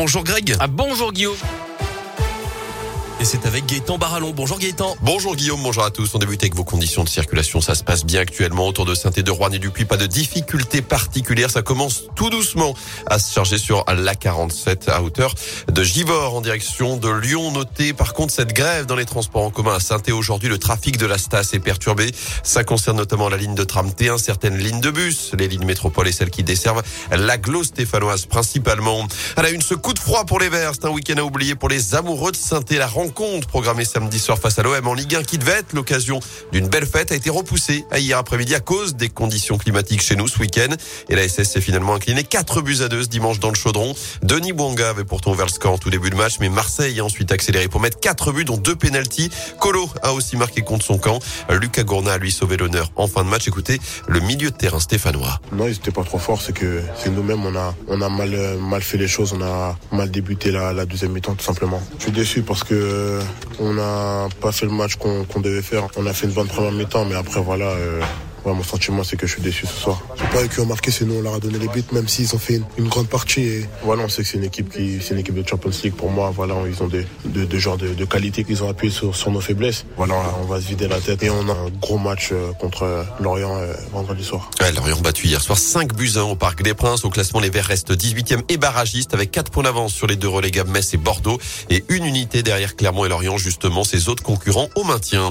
Bonjour Greg. Ah bonjour Guillaume. Et c'est avec Gaëtan Barallon. Bonjour Gaëtan. Bonjour Guillaume, bonjour à tous. On débute avec vos conditions de circulation. Ça se passe bien actuellement autour de saint et de Rouen et du. Pas de difficultés particulières. Ça commence tout doucement à se charger sur la 47 à hauteur de Givors en direction de Lyon. Notez par contre cette grève dans les transports en commun à saint aujourd'hui. Le trafic de la Stas est perturbé. Ça concerne notamment la ligne de tram T1, certaines lignes de bus, les lignes métropole et celles qui desservent l'aglo stéphanoise principalement. À la une, ce coup de froid pour les Verts. C'est un week-end à oublier pour les amoureux de saint La rencontre programmée samedi soir face à l'OM en Ligue 1 qui devait être l'occasion d'une belle fête a été repoussée à hier après-midi à cause des conditions climatiques chez nous ce week-end. Et la SS s'est finalement inclinée 4 buts à 2 ce dimanche dans le chaudron. Denis Bouanga avait pourtant ouvert le score en tout début de match, mais Marseille a ensuite accéléré pour mettre 4 buts dont deux pénalties. Colo a aussi marqué contre son camp. Lucas Gourna a lui sauvé l'honneur en fin de match. Écoutez, le milieu de terrain stéphanois. Non, ils étaient pas trop forts, c'est que c'est nous-mêmes on a on a mal mal fait les choses, on a mal débuté la, la deuxième mi-temps tout simplement. Je suis déçu parce que on n'a pas fait le match qu'on devait faire. On a fait une bonne première mi-temps, mais après, voilà, mon sentiment, c'est que je suis déçu ce soir. J'ai pas eu qui ont marqué, sinon on leur a donné les buts, même s'ils ont fait une, grande partie. Voilà, on sait que c'est une équipe qui, c'est une équipe de Champions League. Pour moi, voilà, ils ont des, de, de genres de, qualité qu'ils ont appuyé sur, nos faiblesses. Voilà, on va se vider la tête et on a un gros match euh, contre euh, Lorient euh, vendredi soir. Lorient battu hier soir 5 buts 1 au Parc des Princes. Au classement, les Verts restent 18e et barragistes avec 4 points d'avance sur les deux relégables Metz et Bordeaux et une unité derrière Clermont et Lorient, justement, ses autres concurrents au maintien.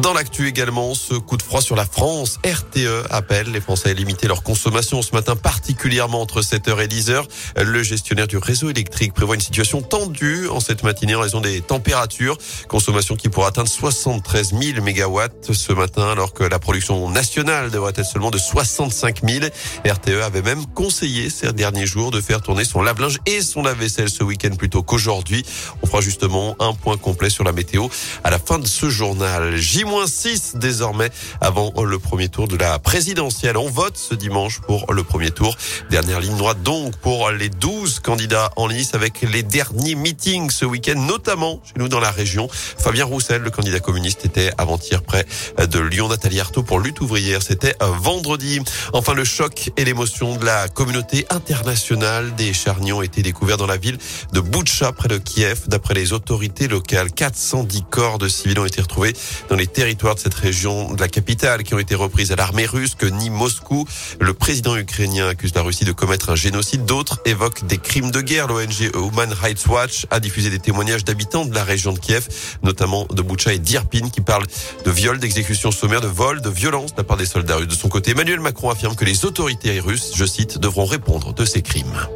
Dans l'actu également, ce coup de froid sur la France. RTE appelle les Français à limiter leur consommation ce matin, particulièrement entre 7h et 10h. Le gestionnaire du réseau électrique prévoit une situation tendue en cette matinée en raison des températures. Consommation qui pourrait atteindre 73 000 mégawatts ce matin, alors que la production nationale devrait être seulement de 65 000. RTE avait même conseillé ces derniers jours de faire tourner son lave-linge et son lave-vaisselle ce week-end plutôt qu'aujourd'hui. On fera justement un point complet sur la météo à la fin de ce journal. J-6 désormais avant le premier tour de la présidentielle. On vote ce dimanche pour le premier tour. Dernière ligne droite donc pour les 12 candidats en lice avec les derniers meetings ce week-end, notamment chez nous dans la région. Fabien Roussel, le candidat communiste, était avant-hier près de Lyon. Nathalie Arthaud pour lutte ouvrière. C'était vendredi. Enfin, le choc et l'émotion de la communauté internationale des charniers ont été découverts dans la ville de Boutcha, près de Kiev. D'après les autorités locales, 410 corps de civils ont été retrouvés dans les territoires de cette région de la capitale qui ont été reprises à l'armée russe que nie Moscou. Le président ukrainien accuse la Russie de commettre un génocide. D'autres évoquent des crimes de guerre. L'ONG Human Rights Watch a diffusé des témoignages d'habitants de la région de Kiev, notamment de Boucha et d'Irpin, qui parlent de viols, d'exécutions sommaires, de vols, de violences de la part des soldats russes. De son côté, Emmanuel Macron affirme que les autorités russes, je cite, devront répondre de ces crimes.